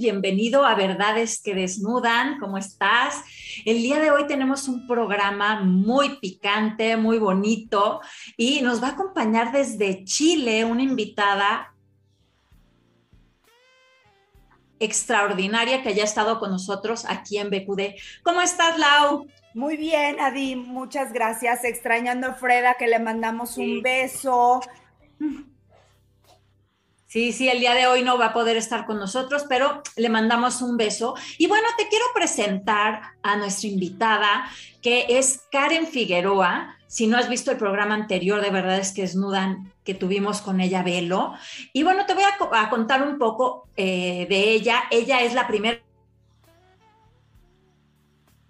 Bienvenido a Verdades que Desnudan. ¿Cómo estás? El día de hoy tenemos un programa muy picante, muy bonito y nos va a acompañar desde Chile una invitada extraordinaria que haya estado con nosotros aquí en BQD. ¿Cómo estás, Lau? Muy bien, Adi, muchas gracias. Extrañando a Freda, que le mandamos un beso. Sí, sí, el día de hoy no va a poder estar con nosotros, pero le mandamos un beso. Y bueno, te quiero presentar a nuestra invitada, que es Karen Figueroa. Si no has visto el programa anterior de Verdades que Desnudan que tuvimos con ella, velo. Y bueno, te voy a, contar un poco eh, de ella. Ella es la primera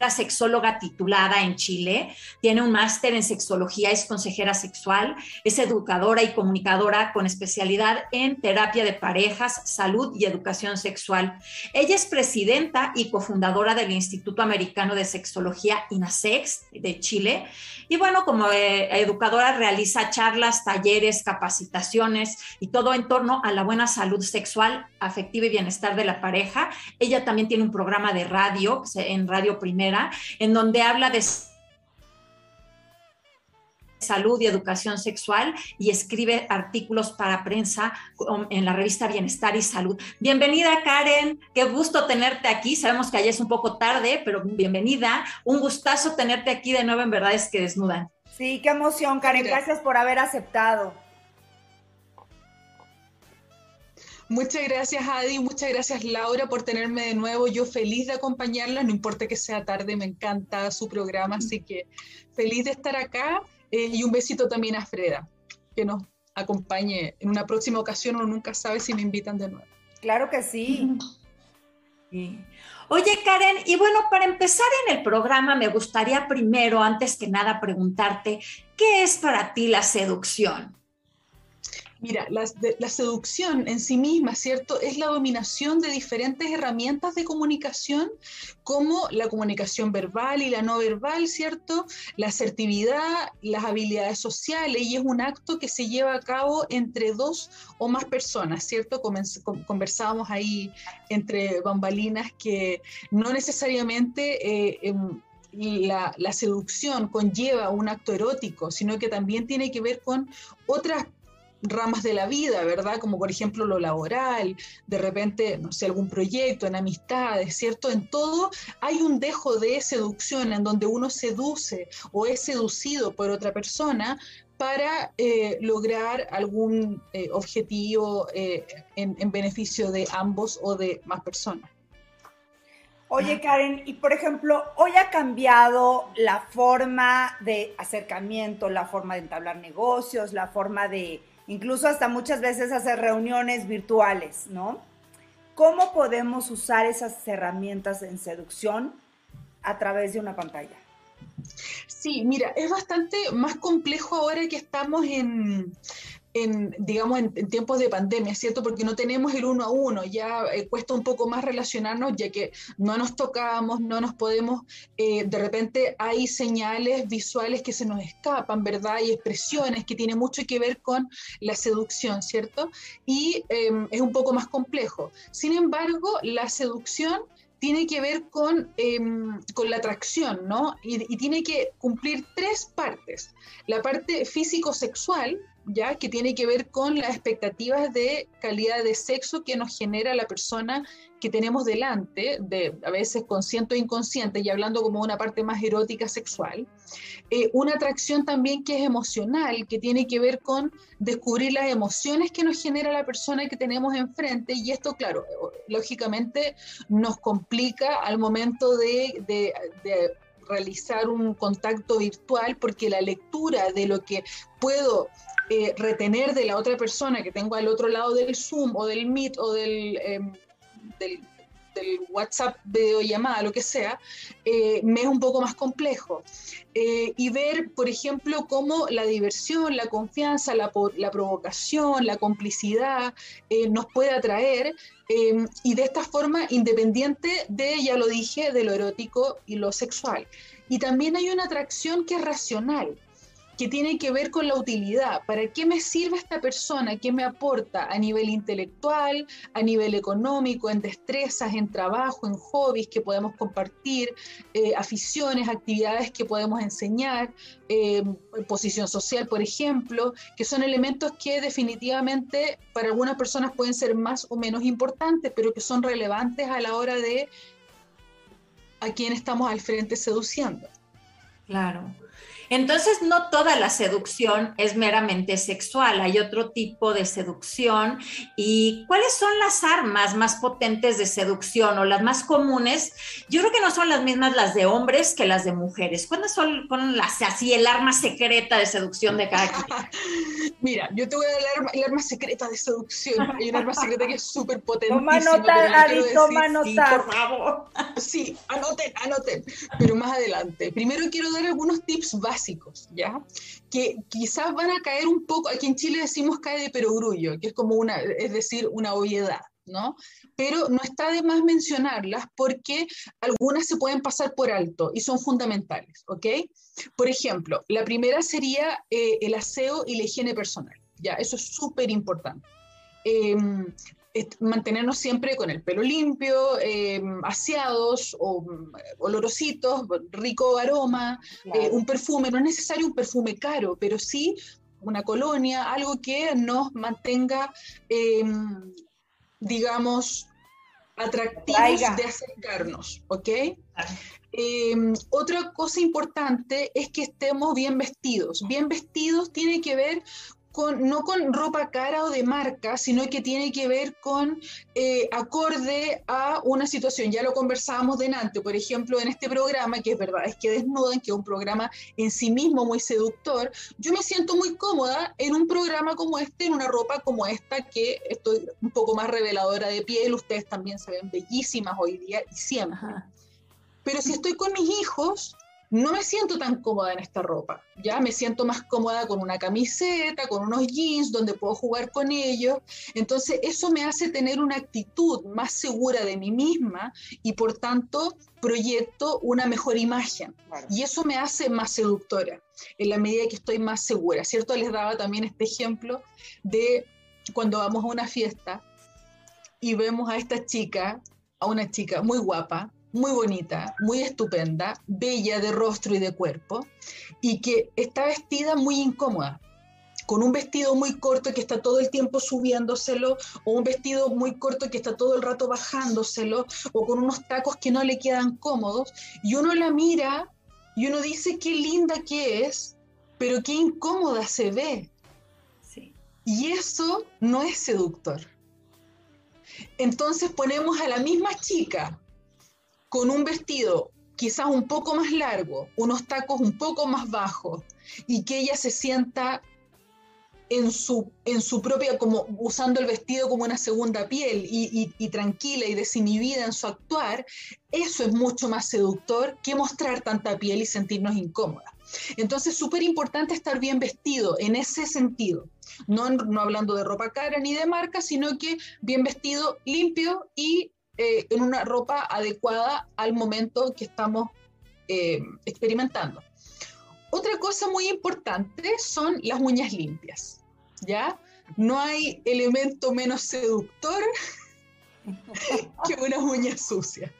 sexóloga titulada en Chile, tiene un máster en sexología, es consejera sexual, es educadora y comunicadora con especialidad en terapia de parejas, salud y educación sexual. Ella es presidenta y cofundadora del Instituto Americano de Sexología INASEX de Chile. Y bueno, como eh, educadora realiza charlas, talleres, capacitaciones y todo en torno a la buena salud sexual, afectiva y bienestar de la pareja. Ella también tiene un programa de radio en Radio Primera en donde habla de salud y educación sexual y escribe artículos para prensa en la revista Bienestar y Salud. Bienvenida Karen, qué gusto tenerte aquí. Sabemos que allá es un poco tarde, pero bienvenida. Un gustazo tenerte aquí de nuevo en Verdades que Desnudan. Sí, qué emoción Karen, gracias por haber aceptado. Muchas gracias, Adi. Muchas gracias, Laura, por tenerme de nuevo. Yo feliz de acompañarla, no importa que sea tarde, me encanta su programa, así que feliz de estar acá. Eh, y un besito también a Freda, que nos acompañe en una próxima ocasión. Uno nunca sabe si me invitan de nuevo. Claro que sí. Oye, Karen, y bueno, para empezar en el programa, me gustaría primero, antes que nada, preguntarte, ¿qué es para ti la seducción? Mira, la, seducción en sí misma, ¿cierto? Es la dominación de diferentes herramientas de comunicación, como la comunicación verbal y la no verbal, ¿cierto? La asertividad, las habilidades sociales, y es un acto que se lleva a cabo entre dos o más personas, ¿cierto? Conversábamos ahí entre bambalinas que no necesariamente... Eh, em, la, la, seducción conlleva un acto erótico, sino que también tiene que ver con otras ramas de la vida, ¿verdad? Como por ejemplo lo laboral, de repente, no sé, algún proyecto, en amistades, ¿cierto? En todo hay un dejo de seducción en donde uno seduce o es seducido por otra persona para eh, lograr algún eh, objetivo eh, en, en beneficio de ambos o de más personas. Oye, Karen, y por ejemplo, hoy ha cambiado la forma de acercamiento, la forma de entablar negocios, la forma de incluso hasta muchas veces hacer reuniones virtuales, ¿no? ¿Cómo podemos usar esas herramientas en seducción a través de una pantalla? Sí, mira, es bastante más complejo ahora que estamos en, en, digamos, en, tiempos de pandemia, ¿cierto? Porque no tenemos el uno a uno, ya eh, cuesta un poco más relacionarnos, ya que no nos tocamos, no nos podemos, eh, de repente hay señales visuales que se nos escapan, ¿verdad? Y expresiones que tienen mucho que ver con la seducción, ¿cierto? Y em, es un poco más complejo. Sin embargo, la seducción tiene que ver con, em, con la atracción, ¿no? Y, y, tiene que cumplir tres partes. La parte físico-sexual, ¿ya? que tiene que ver con las expectativas de calidad de sexo que nos genera la persona que tenemos delante, de, a veces consciente o inconsciente, y hablando como una parte más erótica sexual. Eh, una atracción también que es emocional, que tiene que ver con descubrir las emociones que nos genera la persona que tenemos enfrente, y esto, claro, lógicamente nos complica al momento de, de realizar un contacto virtual porque la lectura de lo que puedo eh, retener de la otra persona que tengo al otro lado del Zoom o del Meet o del, em, del, WhatsApp videollamada, lo que sea, eh, me es un poco más complejo. Eh, y ver, por ejemplo, cómo la diversión, la confianza, la, la provocación, la complicidad nos puede atraer y de esta forma independiente de, ya lo dije, de lo erótico y lo sexual. Y también hay una atracción que es racional que tiene que ver con la utilidad. ¿Para qué me sirve esta persona? ¿Qué me aporta a nivel intelectual, a nivel económico, en destrezas, en trabajo, en hobbies que podemos compartir, eh, aficiones, actividades que podemos enseñar, eh, posición social, por ejemplo, que son elementos que definitivamente para algunas personas pueden ser más o menos importantes, pero que son relevantes a la hora de a quién estamos al frente seduciendo. Claro. Entonces, no toda la seducción es meramente sexual, hay otro tipo de seducción. ¿Y cuáles son las armas más potentes de seducción o las más comunes? Yo creo que no son las mismas las de hombres que las de mujeres. ¿Cuáles son, las, así el arma secreta de seducción de cada quien? Mira, yo te voy a dar el arma, secreta de seducción. Hay un arma secreta que es súper potente. Toma nota, Adi, toma nota. Sí, por favor. Sí, anoten, anoten. Pero más adelante. Primero quiero dar algunos tips básicos ¿ya? Que quizás van a caer un poco, aquí en Chile decimos cae de perogrullo, que es como una, es decir, una obviedad, ¿no? Pero no está de más mencionarlas porque algunas se pueden pasar por alto y son fundamentales, ¿ok? Por ejemplo, la primera sería eh, el aseo y la higiene personal, ¿ya? Eso es súper importante. Em, mantenernos siempre con el pelo limpio, eh, aseados o mm, olorositos, rico aroma, eh, un perfume, no es necesario un perfume caro, pero sí una colonia, algo que nos mantenga, em, digamos, atractivos de acercarnos, ¿ok? Otra cosa importante es que estemos bien vestidos. Bien vestidos tiene que ver no con ropa cara o de marca, sino que tiene que ver con eh, acorde a una situación. Ya lo conversábamos delante, por ejemplo, en este programa, que es verdad, es que desnudan, que es un programa en sí mismo muy seductor. Yo me siento muy cómoda en un programa como este, en una ropa como esta, que estoy un poco más reveladora de piel. Ustedes también se ven bellísimas hoy día y siempre. Pero si estoy con mis hijos, no me siento tan cómoda en esta ropa, ya me siento más cómoda con una camiseta, con unos jeans donde puedo jugar con ellos. Entonces eso me hace tener una actitud más segura de mí misma y por tanto proyecto una mejor imagen. Y eso me hace más seductora en la medida que estoy más segura, ¿cierto? Les daba también este ejemplo de cuando vamos a una fiesta y vemos a esta chica, a una chica muy guapa, muy bonita, muy estupenda, bella de rostro y de cuerpo, y que está vestida muy incómoda, con un vestido muy corto que está todo el tiempo subiéndoselo, o un vestido muy corto que está todo el rato bajándoselo, o con unos tacos que no le quedan cómodos, y uno la mira y uno dice qué linda que es, pero qué incómoda se ve. Y eso no es seductor. Entonces ponemos a la misma chica con un vestido quizás un poco más largo, unos tacos un poco más bajos y que ella se sienta en su, en su propia, como usando el vestido como una segunda piel y, tranquila y desinhibida en su actuar, eso es mucho más seductor que mostrar tanta piel y sentirnos incómodas. Entonces, súper importante estar bien vestido en ese sentido, no, no hablando de ropa cara ni de marca, sino que bien vestido, limpio y eh, en una ropa adecuada al momento que estamos eh, experimentando. Otra cosa muy importante son las uñas limpias, ¿ya? No hay elemento menos seductor que unas uñas sucias,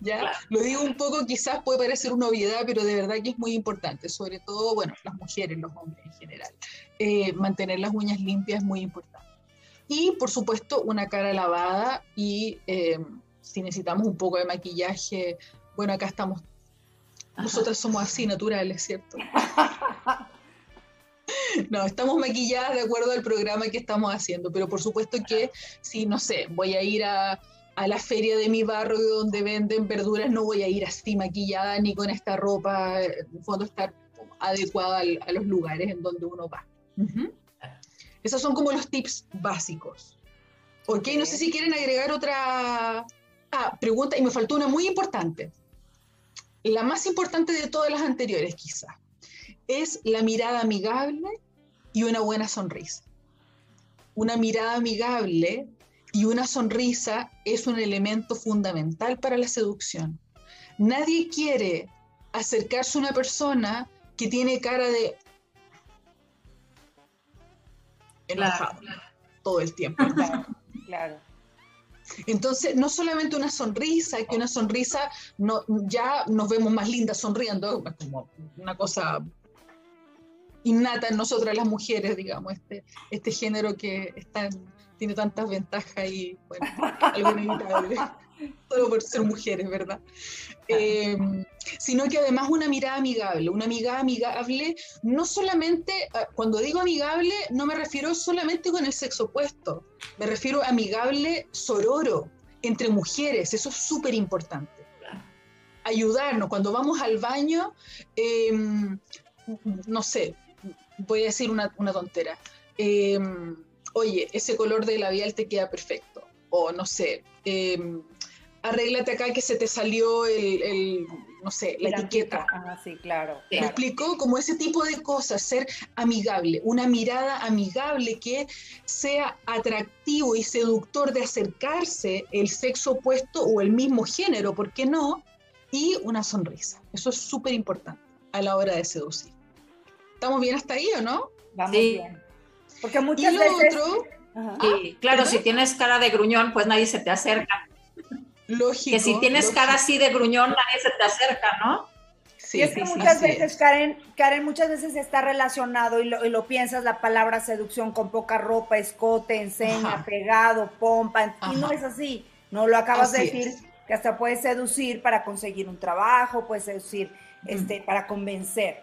¿ya? Lo digo un poco, quizás puede parecer una obviedad, pero de verdad que es muy importante, sobre todo, bueno, las mujeres, los hombres en general. Eh, mantener las uñas limpias es muy importante. Y, por supuesto, una cara lavada y si necesitamos un poco de maquillaje, bueno, acá estamos, nosotras somos así, naturales, ¿cierto? No, estamos maquilladas de acuerdo al programa que estamos haciendo, pero por supuesto que si, no sé, voy a ir a, la feria de mi barrio donde venden verduras, no voy a ir así maquillada ni con esta ropa, en fondo estar adecuada a los lugares en donde uno va. Esos son como los tips básicos. Ok, no sé si quieren agregar otra, Ah, pregunta, y me faltó una muy importante. La más importante de todas las anteriores, quizá, es la mirada amigable y una buena sonrisa. Una mirada amigable y una sonrisa es un elemento fundamental para la seducción. Nadie quiere acercarse a una persona que tiene cara de enojado todo el tiempo. Claro, Entonces, no solamente una sonrisa, que una sonrisa no, ya nos vemos más lindas sonriendo, como una cosa innata en nosotras las mujeres, digamos, este, este género que está, tiene tantas ventajas y, bueno, algo inevitable, solo por ser mujeres, ¿verdad? Eh, sino que además una mirada amigable, una mirada amigable, no solamente, ah, cuando digo amigable, no me refiero solamente con el sexo opuesto, me refiero a amigable sororo, entre mujeres, eso es súper importante. Ayudarnos, cuando vamos al baño, em, no sé, voy a decir una, tontera. Em, oye, ese color de labial te queda perfecto. O no sé, eh, arréglate acá que se te salió el, no sé, la, etiqueta. Ah, sí, claro, Me explicó como ese tipo de cosas, ser amigable, una mirada amigable que sea atractivo y seductor de acercarse el sexo opuesto o el mismo género, ¿por qué no? Y una sonrisa. Eso es súper importante a la hora de seducir. ¿Estamos bien hasta ahí o no? Vamos bien. Porque muchas veces... claro, si tienes cara de gruñón, pues nadie se te acerca. Lógico. Que si tienes cara así de gruñón, nadie se te acerca, ¿no? Sí, y es que muchas veces, Karen, Karen, muchas veces está relacionado y lo, piensas la palabra seducción con poca ropa, escote, enseña, pegado, pompa, y no es así. No lo acabas de decir, que hasta puedes seducir para conseguir un trabajo, puedes seducir este, para convencer.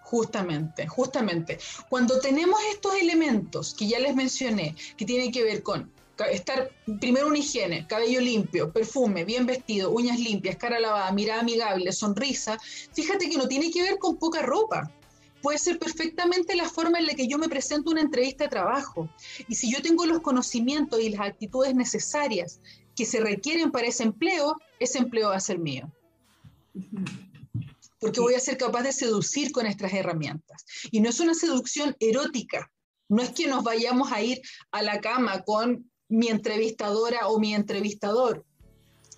Justamente, justamente. Cuando tenemos estos elementos que ya les mencioné, que tienen que ver con estar primero una higiene, cabello limpio, perfume, bien vestido, uñas limpias, cara lavada, mirada amigable, sonrisa, fíjate que no tiene que ver con poca ropa. Puede ser perfectamente la forma en la que yo me presento una entrevista de trabajo. Y si yo tengo los conocimientos y las actitudes necesarias que se requieren para ese empleo, ese empleo va a ser mío. Porque voy a ser capaz de seducir con estas herramientas. Y no es una seducción erótica, no es que nos vayamos a ir a la cama con mi entrevistadora o mi entrevistador,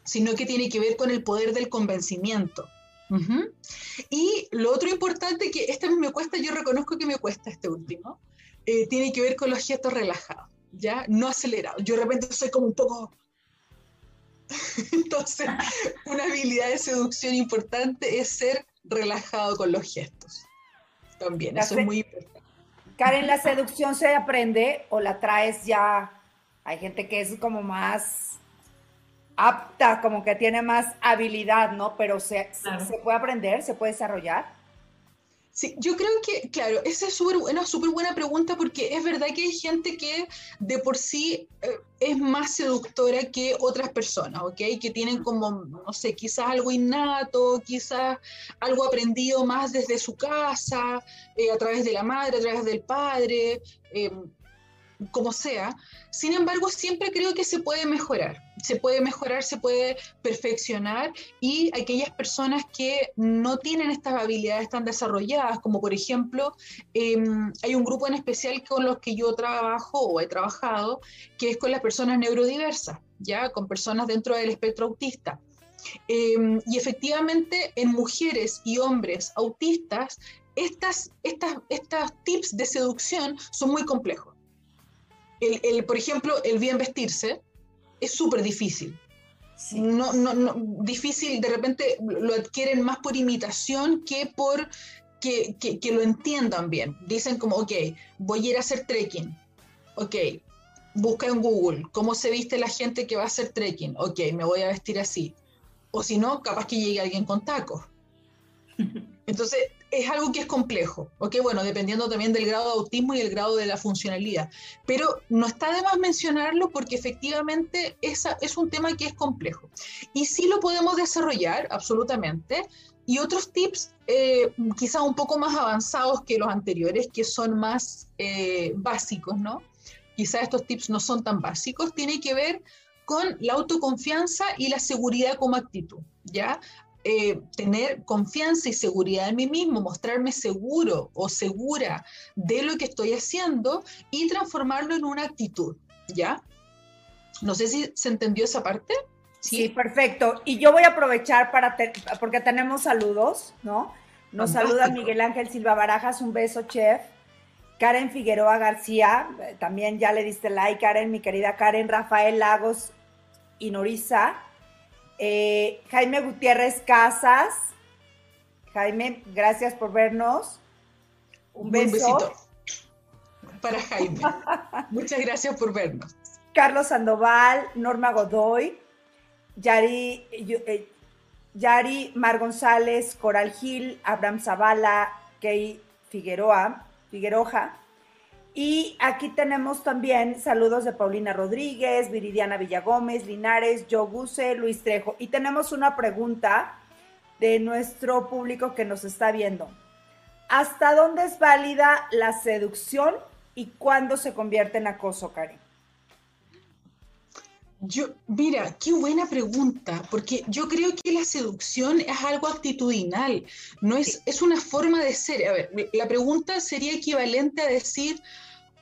sino que tiene que ver con el poder del convencimiento. Y lo otro importante que este me cuesta, yo reconozco que me cuesta este último, eh, tiene que ver con los gestos relajados, ¿ya? No acelerados. Yo de repente soy como un poco... Entonces, una habilidad de seducción importante es ser relajado con los gestos. También, eso es muy importante. Karen, ¿la seducción se aprende o la traes ya hay gente que es como más apta, como que tiene más habilidad, ¿no? Pero se, se, puede aprender, se puede desarrollar. Sí, yo creo que, claro, esa es una súper buena pregunta porque es verdad que hay gente que de por sí eh, es más seductora que otras personas, ¿ok? Que tienen como, no sé, quizás algo innato, quizás algo aprendido más desde su casa, eh, a través de la madre, a través del padre. Eh, como sea. Sin embargo, siempre creo que se puede mejorar, se puede mejorar, se puede perfeccionar y aquellas personas que no tienen estas habilidades tan desarrolladas, como por ejemplo, em, hay un grupo en especial con los que yo trabajo o he trabajado, que es con las personas neurodiversas, ya con personas dentro del espectro autista. Em, y efectivamente en mujeres y hombres autistas, estas, estas, estas tips de seducción son muy complejos el, por ejemplo, el bien vestirse es súper difícil. No, no, no, difícil, de repente lo adquieren más por imitación que por que, que, lo entiendan bien. Dicen como, ok, voy a ir a hacer trekking. Ok, busca en Google cómo se viste la gente que va a hacer trekking. Ok, me voy a vestir así. O si no, capaz que llegue alguien con tacos. Entonces, es algo que es complejo, ¿ok? Bueno, dependiendo también del grado de autismo y el grado de la funcionalidad. Pero no está de más mencionarlo porque efectivamente esa es un tema que es complejo. Y sí lo podemos desarrollar, absolutamente. Y otros tips, eh, quizás un poco más avanzados que los anteriores, que son más eh, básicos, ¿no? Quizás estos tips no son tan básicos, tiene que ver con la autoconfianza y la seguridad como actitud, ¿ya? Eh, tener confianza y seguridad en mí mismo, mostrarme seguro o segura de lo que estoy haciendo y transformarlo en una actitud, ¿ya? No sé si se entendió esa parte. Sí, perfecto. Y yo voy a aprovechar para, porque tenemos saludos, ¿no? Nos saluda Miguel Ángel Silva Barajas, un beso, chef. Karen Figueroa García, también ya le diste like, Karen, mi querida Karen, Rafael Lagos y Norisa, eh, Jaime Gutiérrez Casas, Jaime, gracias por vernos. Un, besito para Jaime. Muchas gracias por vernos. Carlos Sandoval, Norma Godoy, Yari, eh, Yari Mar González, Coral Gil, Abraham Zavala, Key Figueroa, Figueroja. Y aquí tenemos también saludos de Paulina Rodríguez, Viridiana Villagómez, Linares, Yoguse, Luis Trejo. Y tenemos una pregunta de nuestro público que nos está viendo. ¿Hasta dónde es válida la seducción y cuándo se convierte en acoso, Karen? Yo, mira, qué buena pregunta, porque yo creo que la seducción es algo actitudinal, no es, es una forma de ser. A ver, la pregunta sería equivalente a decir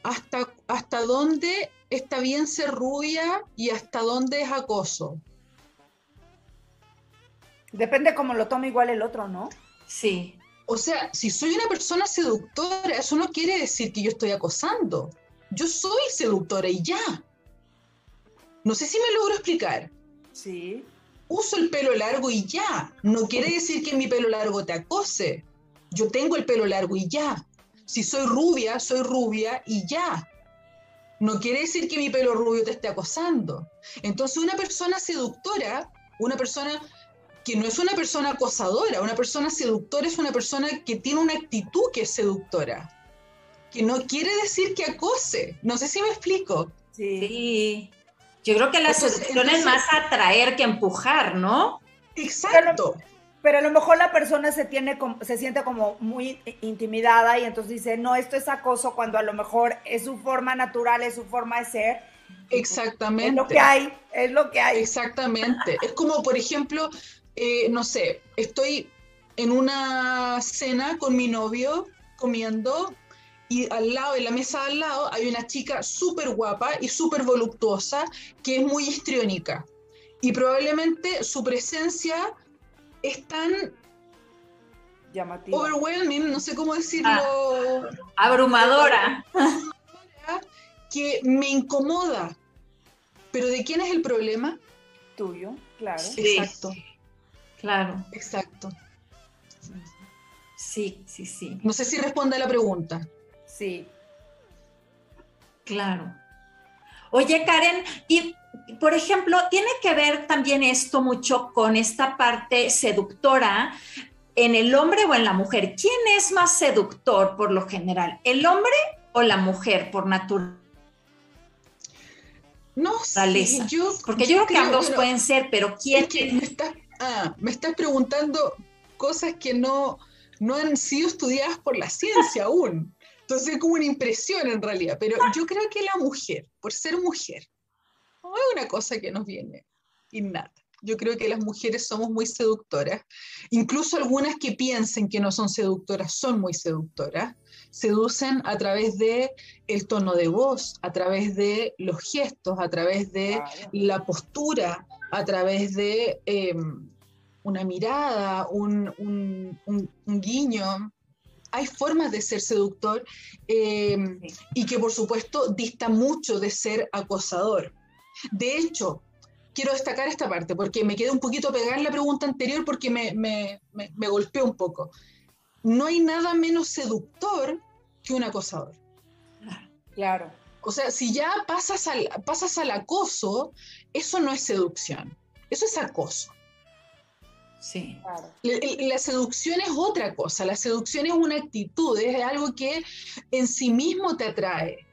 hasta, hasta dónde está bien ser rubia y hasta dónde es acoso. Depende cómo lo tome igual el otro, ¿no? Sí. O sea, si soy una persona seductora, eso no quiere decir que yo estoy acosando. Yo soy seductora y ya. No sé si me logro explicar. Sí. Uso el pelo largo y ya. No quiere decir que mi pelo largo te acose. Yo tengo el pelo largo y ya. Si soy rubia, soy rubia y ya. No quiere decir que mi pelo rubio te esté acosando. Entonces, una persona seductora, una persona que no es una persona acosadora, una persona seductora es una persona que tiene una actitud que es seductora, que no quiere decir que acose. No sé si me explico. Sí. Yo creo que la seducción es más atraer que empujar, ¿no? Exacto. Pero, a lo mejor la persona se, tiene, se siente como muy intimidada y entonces dice, no, esto es acoso cuando a lo mejor es su forma natural, es su forma de ser. Exactamente. Es lo que hay, es lo que hay. Exactamente. es como, por ejemplo, eh, no sé, estoy en una cena con mi novio comiendo y al lado, en la mesa al lado, hay una chica súper guapa y súper voluptuosa que es muy histriónica. Y probablemente su presencia es tan llamativa. Overwhelming, no sé cómo decirlo. Ah, abrumadora. Que me incomoda. Pero ¿de quién es el problema? Tuyo, claro. Exacto. Claro. Exacto. Sí, sí, sí. No sé si responde a la pregunta. Sí. Claro. Oye, Karen, y por ejemplo, tiene que ver también esto mucho con esta parte seductora en el hombre o en la mujer. ¿Quién es más seductor por lo general? ¿El hombre o la mujer por naturaleza? No sé, yo, porque yo, creo que ambos pueden ser, pero ¿quién? ah, me estás preguntando cosas que no, no han sido estudiadas por la ciencia aún. Entonces es como una impresión en realidad, pero yo creo que la mujer, por ser mujer, no es una cosa que nos viene innata. Yo creo que las mujeres somos muy seductoras, incluso algunas que piensen que no son seductoras son muy seductoras, seducen a través de el tono de voz, a través de los gestos, a través de la postura, a través de em, una mirada, un, guiño. Hay formas de ser seductor em, y que por supuesto dista mucho de ser acosador. De hecho, quiero destacar esta parte porque me quedé un poquito pegada en la pregunta anterior porque me, me, golpeó un poco. No hay nada menos seductor que un acosador. Claro. O sea, si ya pasas al, pasas al acoso, eso no es seducción, eso es acoso. Sí. La, seducción es otra cosa, la seducción es una actitud, es algo que en sí mismo te atrae.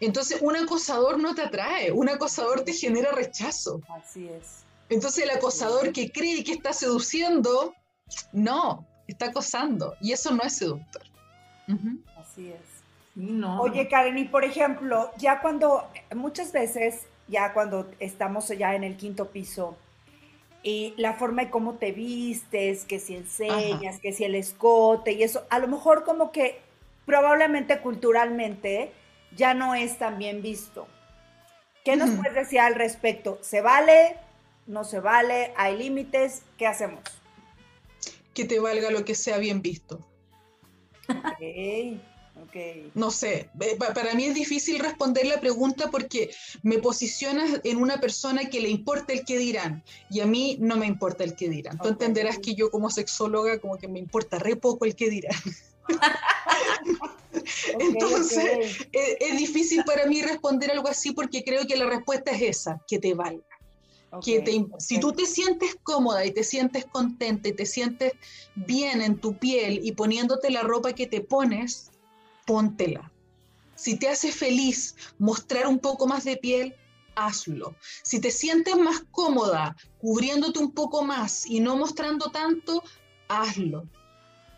Entonces, un acosador no te atrae, un acosador te genera rechazo. Así es. Entonces, el acosador que cree que está seduciendo, no, está acosando. Y eso no es seductor. Así es. Oye, Karen, y por ejemplo, ya cuando, muchas veces, ya cuando estamos ya en el quinto piso, y la forma de cómo te vistes, que si enseñas, que si el escote y eso, a lo mejor como que probablemente culturalmente ya no es tan bien visto. ¿Qué nos puedes decir al respecto? ¿Se vale? ¿No se vale? ¿Hay límites? ¿Qué hacemos? Que te valga lo que sea bien visto. No sé, para mí es difícil responder la pregunta porque me posicionas en una persona que le importa el que dirán y a mí no me importa el que dirán. Tú entenderás que yo como sexóloga como que me importa re poco el que dirán. Entonces, Es, difícil para mí responder algo así porque creo que la respuesta es esa, que te valga. que te, Si tú te sientes cómoda y te sientes contenta y te sientes bien en tu piel y poniéndote la ropa que te pones, póntela. Si te hace feliz mostrar un poco más de piel, hazlo. Si te sientes más cómoda cubriéndote un poco más y no mostrando tanto, hazlo.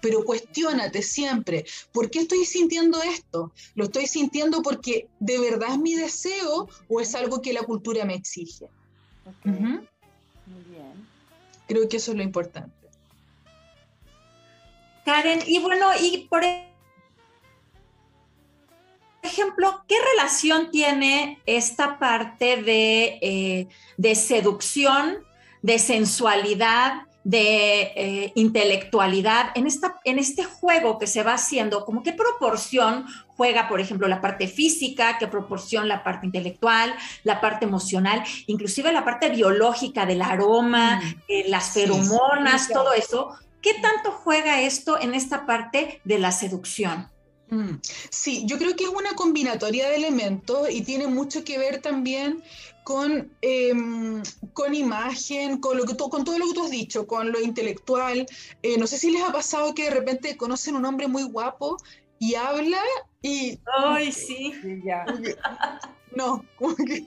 Pero cuestiónate siempre, ¿por qué estoy sintiendo esto? ¿Lo estoy sintiendo porque de verdad es mi deseo o es algo que la cultura me exige? Muy bien. Creo que eso es lo importante. Karen, y bueno, y por ejemplo, ¿qué relación tiene esta parte de, eh, de seducción, de sensualidad, de eh, intelectualidad en, esta, en este juego que se va haciendo? ¿Como qué proporción juega, por ejemplo, la parte física, qué proporción la parte intelectual, la parte emocional, inclusive la parte biológica del aroma, mm. eh, las feromonas, todo eso? ¿Qué tanto juega esto en esta parte de la seducción? Mm. Sí, yo creo que es una combinatoria de elementos y tiene mucho que ver también con, em, con imagen, con, lo que con todo lo que tú has dicho, con lo intelectual. Eh, no sé si les ha pasado que de repente conocen un hombre muy guapo y habla y... ¡Ay, sí! ya. no, como que...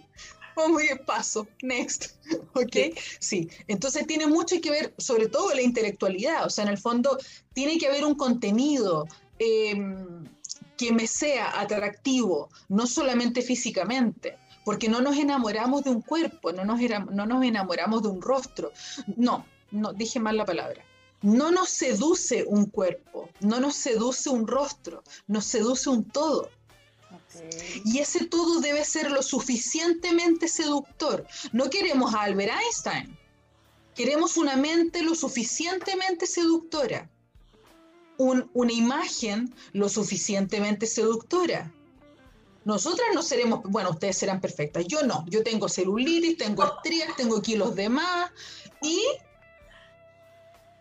Vamos a paso, next, ¿ok? Sí, entonces tiene mucho que ver, sobre todo la intelectualidad, o sea, en el fondo tiene que haber un contenido, Em, que me sea atractivo, no solamente físicamente, porque no nos enamoramos de un cuerpo, no nos, no nos enamoramos de un rostro. No, no, dije mal la palabra. No nos seduce un cuerpo, no nos seduce un rostro, nos seduce un todo. Y ese todo debe ser lo suficientemente seductor. No queremos a Albert Einstein, queremos una mente lo suficientemente seductora una imagen lo suficientemente seductora. Nosotras no seremos, bueno, ustedes serán perfectas, yo no, yo tengo celulitis, tengo estrías, tengo kilos de más y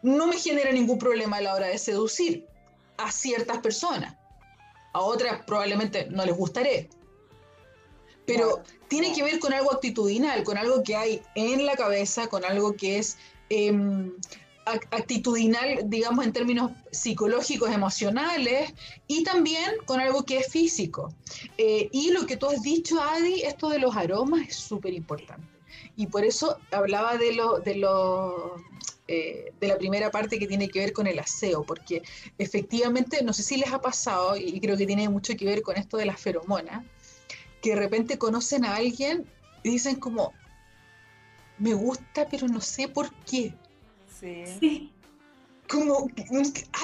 no me genera ningún problema a la hora de seducir a ciertas personas. A otras probablemente no les gustaré. Pero tiene que ver con algo actitudinal, con algo que hay en la cabeza, con algo que es em, actitudinal, digamos, en términos psicológicos, emocionales, y también con algo que es físico. Eh, y lo que tú has dicho, Adi, esto de los aromas es súper importante. Y por eso hablaba de, lo, de, lo, eh, de la primera parte que tiene que ver con el aseo, porque efectivamente, no sé si les ha pasado, y creo que tiene mucho que ver con esto de las feromonas, que de repente conocen a alguien y dicen como, me gusta, pero no sé por qué Sí. Como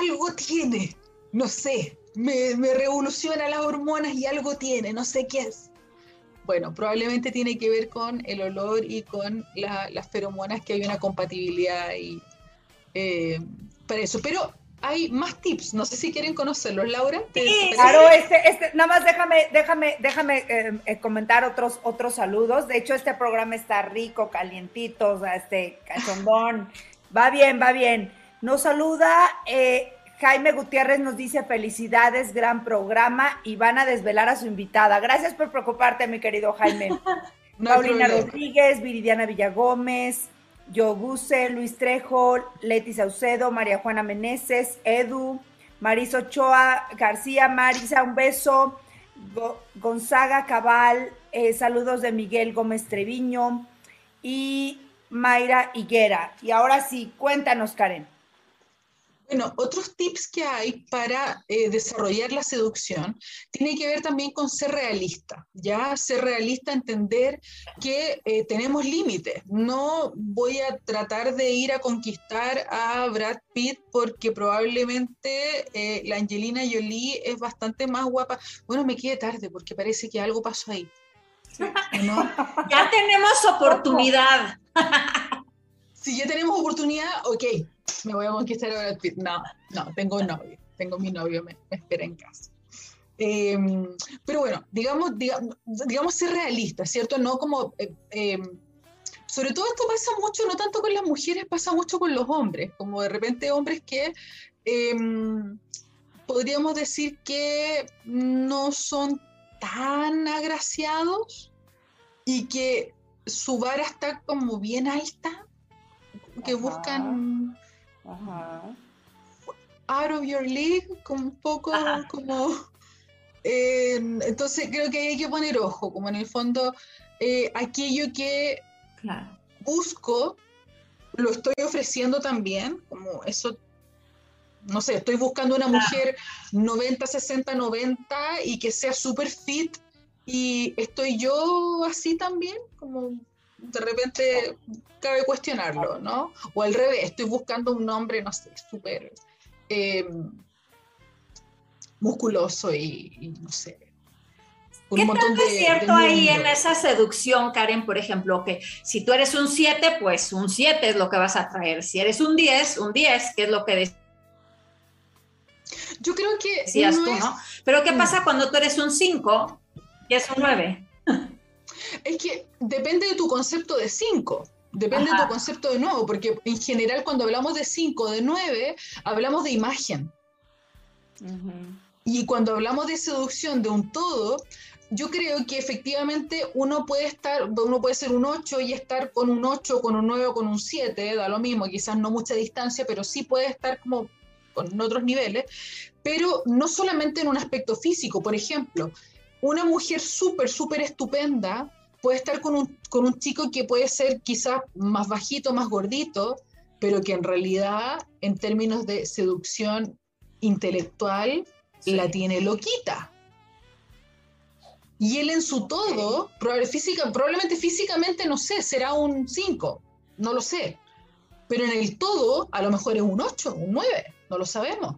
algo tiene, no sé, me, revoluciona las hormonas y algo tiene, no sé qué es. Bueno, probablemente tiene que ver con el olor y con las feromonas, que hay una compatibilidad y, eh, para eso. Pero hay más tips, no sé si quieren conocerlos, Laura. claro, este, este, nada más déjame, déjame, déjame eh, eh, comentar otros, otros saludos. De hecho, este programa está rico, calientito, o sea, este cachondón. Va bien, va bien. Nos saluda eh, Jaime Gutiérrez, nos dice felicidades, gran programa y van a desvelar a su invitada. Gracias por preocuparte, mi querido Jaime. Paulina Rodríguez, Viridiana Villagómez, Yoguse, Luis Trejo, Leti Saucedo, María Juana Meneses, Edu, Marisa Ochoa, García, Marisa, un beso. Gonzaga Cabal, eh, saludos de Miguel Gómez Treviño y Mayra Higuera. Y ahora sí, cuéntanos, Karen. Bueno, otros tips que hay para eh, desarrollar la seducción tiene que ver también con ser realista, ya ser realista, entender que eh, tenemos límites. No voy a tratar de ir a conquistar a Brad Pitt porque probablemente eh, la Angelina Jolie es bastante más guapa. Bueno, me quedé tarde porque parece que algo pasó ahí. Ya tenemos oportunidad. si ya tenemos oportunidad, ok, me voy a conquistar a Brad Pitt. No, no, tengo un novio, tengo mi novio, me, espera en casa. Em, pero bueno, digamos, digamos, ser realista, ¿cierto? No como... Eh, em, sobre todo esto pasa mucho, no tanto con las mujeres, pasa mucho con los hombres, como de repente hombres que em, podríamos decir que no son tan agraciados y que su vara está como bien alta, que buscan out of your league, como un poco como... Eh, entonces creo que hay que poner ojo, como en el fondo eh, aquello que busco, lo estoy ofreciendo también, como eso no sé, estoy buscando una mujer 90, 60, 90 y que sea súper fit y estoy yo así también, como de repente cabe cuestionarlo, ¿no? O al revés, estoy buscando un hombre, no sé, súper eh, musculoso y, no sé. Un ¿Qué montón de, es cierto ahí en esa seducción, Karen, por ejemplo, que si tú eres un 7, pues un 7 es lo que vas a traer. Si eres un 10, un 10, que es lo que Yo creo que... Decías tú, ¿no? Pero ¿qué pasa cuando tú eres un 5 y es un 9. Es que depende de tu concepto de 5. Depende de tu concepto de nuevo, porque en general cuando hablamos de 5, de 9, hablamos de imagen. Y cuando hablamos de seducción de un todo, yo creo que efectivamente uno puede estar, uno puede ser un 8 y estar con un 8, con un 9 o con un 7, da lo mismo, quizás no mucha distancia, pero sí puede estar como con otros niveles, pero no solamente en un aspecto físico, por ejemplo, una mujer súper, súper estupenda puede estar con un, con un chico que puede ser quizás más bajito, más gordito, pero que en realidad, en términos de seducción intelectual, la tiene loquita. Y él en su todo, probablemente físicamente, no sé, será un 5, no lo sé. Pero en el todo, a lo mejor es un 8, un 9, no lo sabemos.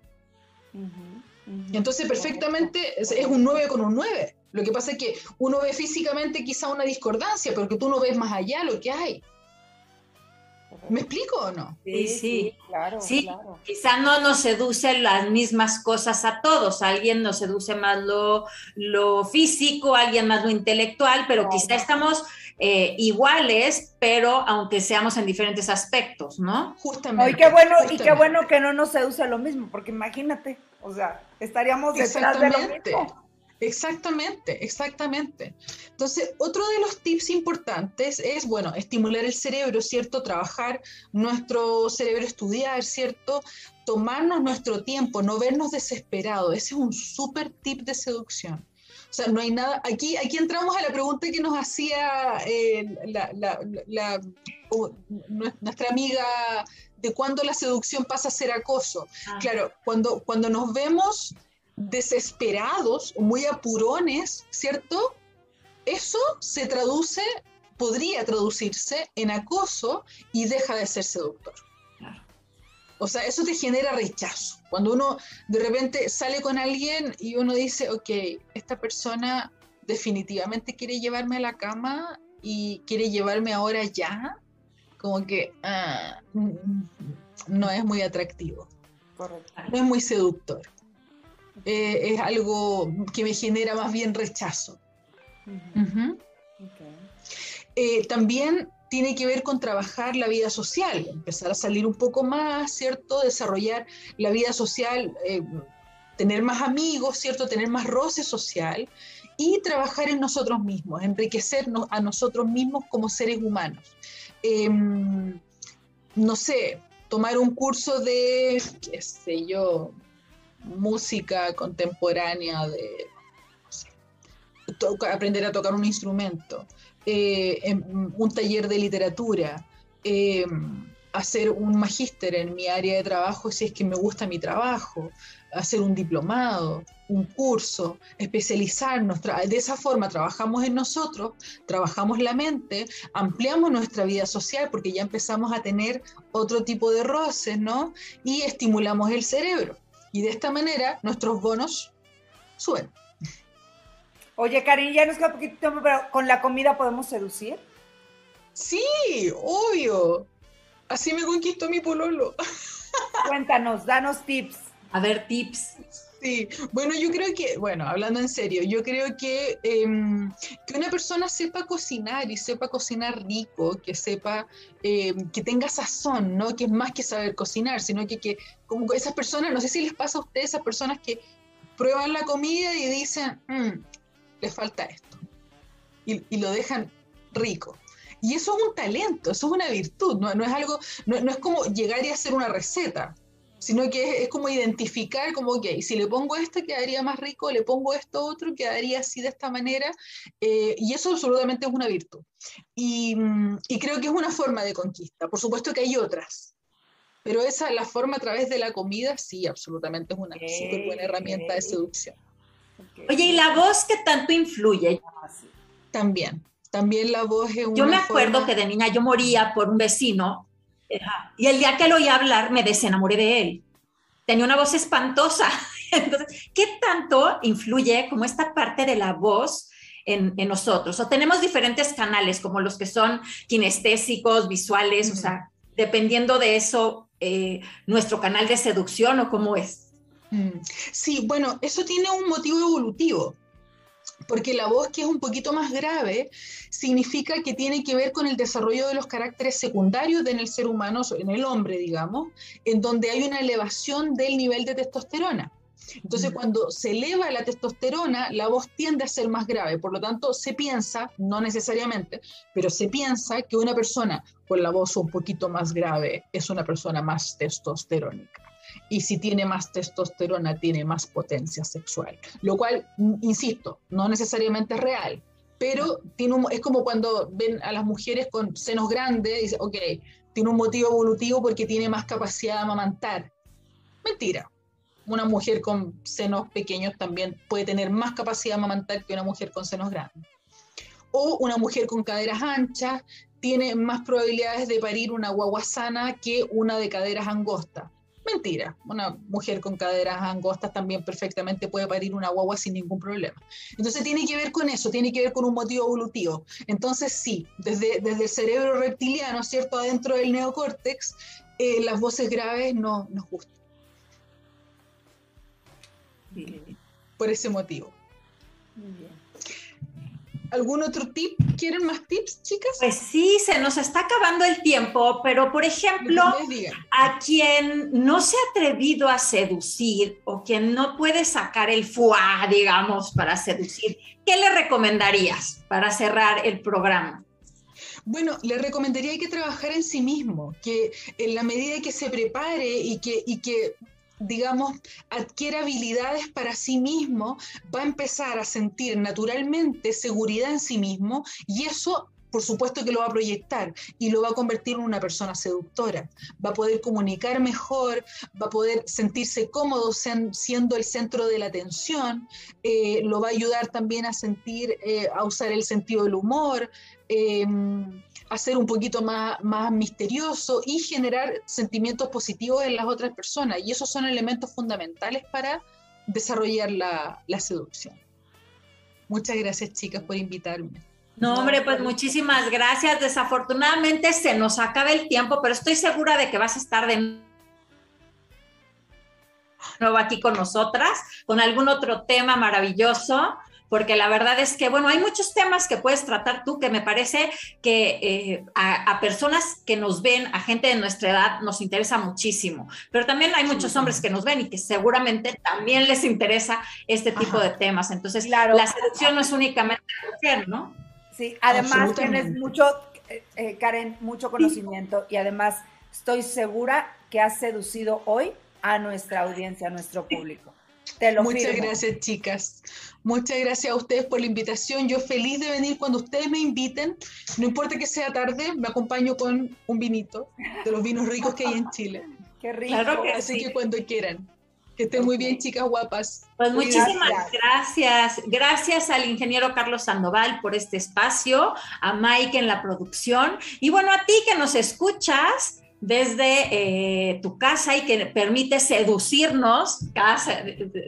Entonces, perfectamente es, un 9 con un 9. Lo que pasa es que uno ve físicamente quizá una discordancia, pero que tú no ves más allá lo que hay. ¿Me explico o no? Sí, sí, claro. Sí, quizá no nos seducen las mismas cosas a todos. Alguien nos seduce más lo, lo físico, alguien más lo intelectual, pero quizá estamos eh, iguales, pero aunque seamos en diferentes aspectos, ¿no? Justamente. y qué bueno, y qué bueno que no nos seduce lo mismo, porque imagínate, o sea, estaríamos detrás de lo mismo. Exactamente, exactamente. Entonces, otro de los tips importantes es, bueno, estimular el cerebro, ¿cierto? Trabajar nuestro cerebro, estudiar, ¿cierto? Tomarnos nuestro tiempo, no vernos desesperados. Ese es un súper tip de seducción. O sea, no hay nada. Aquí, aquí entramos a la pregunta que nos hacía eh, nuestra amiga de cuándo la seducción pasa a ser acoso. Ah. Claro, cuando, cuando nos vemos desesperados muy apurones, ¿cierto? Eso se traduce, podría traducirse en acoso y deja de ser seductor. O sea, eso te genera rechazo. Cuando uno de repente sale con alguien y uno dice, ok, esta persona definitivamente quiere llevarme a la cama y quiere llevarme ahora ya, como que ah, no es muy atractivo. No es muy seductor. Eh, es algo que me genera más bien rechazo. Eh, también tiene que ver con trabajar la vida social, empezar a salir un poco más, ¿cierto? Desarrollar la vida social, eh, tener más amigos, ¿cierto? Tener más roce social y trabajar en nosotros mismos, enriquecernos a nosotros mismos como seres humanos. Em, no sé, tomar un curso de, qué sé yo, música contemporánea, de aprender a tocar un instrumento, eh, un taller de literatura, eh, hacer un magíster en mi área de trabajo si es que me gusta mi trabajo, hacer un diplomado, un curso, especializarnos. De esa forma trabajamos en nosotros, trabajamos la mente, ampliamos nuestra vida social porque ya empezamos a tener otro tipo de roces, ¿no? Y estimulamos el cerebro. Y de esta manera nuestros bonos suben. Oye, Karin, ya nos queda poquito tiempo, pero ¿con la comida podemos seducir? Sí, obvio. Así me conquistó mi pololo. Cuéntanos, danos tips. A ver, tips. Sí, bueno, yo creo que, bueno, hablando en serio, yo creo que em, que una persona sepa cocinar y sepa cocinar rico, que sepa, em, que tenga sazón, ¿no? Que es más que saber cocinar, sino que, que como esas personas, no sé si les pasa a ustedes, esas personas que prueban la comida y dicen, mm, le falta esto, y, y, lo dejan rico. Y eso es un talento, eso es una virtud, no, no es algo, no, no es como llegar y hacer una receta sino que es, como identificar como, ok, si le pongo esto quedaría más rico, le pongo esto otro quedaría así de esta manera, eh, y eso absolutamente es una virtud. Y, y, creo que es una forma de conquista, por supuesto que hay otras, pero esa, la forma a través de la comida, sí, absolutamente es una súper buena herramienta de seducción. Oye, ¿y la voz qué tanto influye? También, también la voz es una Yo me acuerdo que de niña yo moría por un vecino y el día que lo oí hablar, me desenamoré de él. Tenía una voz espantosa. Entonces, ¿qué tanto influye como esta parte de la voz en, nosotros? O tenemos diferentes canales, como los que son kinestésicos, visuales, o sea, dependiendo de eso, eh, nuestro canal de seducción o cómo es. Mm. Sí, bueno, eso tiene un motivo evolutivo porque la voz que es un poquito más grave significa que tiene que ver con el desarrollo de los caracteres secundarios en el ser humano, en el hombre, digamos, en donde hay una elevación del nivel de testosterona. Entonces, mm. cuando se eleva la testosterona, la voz tiende a ser más grave. Por lo tanto, se piensa, no necesariamente, pero se piensa que una persona con la voz un poquito más grave es una persona más testosterónica y si tiene más testosterona tiene más potencia sexual, lo cual, insisto, no necesariamente es real, pero tiene es como cuando ven a las mujeres con senos grandes y dicen, ok, tiene un motivo evolutivo porque tiene más capacidad de amamantar. Mentira. Una mujer con senos pequeños también puede tener más capacidad de amamantar que una mujer con senos grandes. O una mujer con caderas anchas tiene más probabilidades de parir una guagua sana que una de caderas angostas Mentira, una mujer con caderas angostas también perfectamente puede parir una guagua sin ningún problema. Entonces tiene que ver con eso, tiene que ver con un motivo evolutivo. Entonces sí, desde, desde el cerebro reptiliano, ¿cierto? Adentro del neocórtex, eh, las voces graves no nos gustan. Por ese motivo. Muy bien. ¿Algún otro tip? ¿Quieren más tips, chicas? Pues sí, se nos está acabando el tiempo, pero por ejemplo, a quien no se ha atrevido a seducir o quien no puede sacar el fuá, digamos, para seducir, ¿qué le recomendarías para cerrar el programa? Bueno, le recomendaría que trabajar en sí mismo, que en la medida que se prepare y que, y que digamos, adquiere habilidades para sí mismo, va a empezar a sentir naturalmente seguridad en sí mismo y eso por supuesto que lo va a proyectar y lo va a convertir en una persona seductora. Va a poder comunicar mejor, va a poder sentirse cómodo siendo el centro de la atención, eh, lo va a ayudar también a sentir, eh, a usar el sentido del humor. Em, hacer un poquito más, más misterioso y generar sentimientos positivos en las otras personas. Y esos son elementos fundamentales para desarrollar la, la seducción. Muchas gracias, chicas, por invitarme. No, hombre, pues muchísimas gracias. Desafortunadamente se nos acaba el tiempo, pero estoy segura de que vas a estar de nuevo aquí con nosotras, con algún otro tema maravilloso porque la verdad es que, bueno, hay muchos temas que puedes tratar tú que me parece que eh, a, personas que nos ven, a gente de nuestra edad, nos interesa muchísimo, pero también hay muchos hombres que nos ven y que seguramente también les interesa este tipo de temas. Entonces, claro. la seducción no es únicamente mujer, ¿no? Sí, además tienes mucho, eh, eh, Karen, mucho conocimiento y además estoy segura que has seducido hoy a nuestra audiencia, a nuestro público. Muchas gracias, chicas. Muchas gracias a ustedes por la invitación. Yo feliz de venir cuando ustedes me inviten. No importa que sea tarde, me acompaño con un vinito de los vinos ricos que hay en Chile. Qué rico. Así que cuando quieran. Que estén muy bien, chicas guapas. Pues muchísimas gracias. Gracias al ingeniero Carlos Sandoval por este espacio, a Mike en la producción y bueno, a ti que nos escuchas desde eh, tu casa y que permite seducirnos,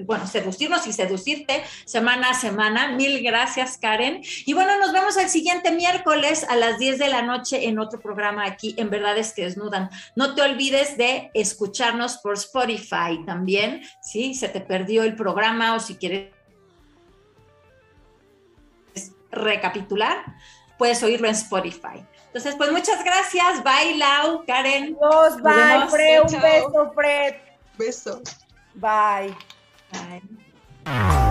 bueno, seducirnos y seducirte semana a semana. Mil gracias, Karen. Y bueno, nos vemos el siguiente miércoles a las 10 de la noche en otro programa aquí en Verdades que Desnudan. No te olvides de escucharnos por Spotify también, si se te perdió el programa o si quieres recapitular, puedes oírlo en Spotify. Entonces, pues muchas gracias. Bye, Lau, Karen. Adiós, bye, Fred. Un beso, Fred. Beso. Bye. Bye.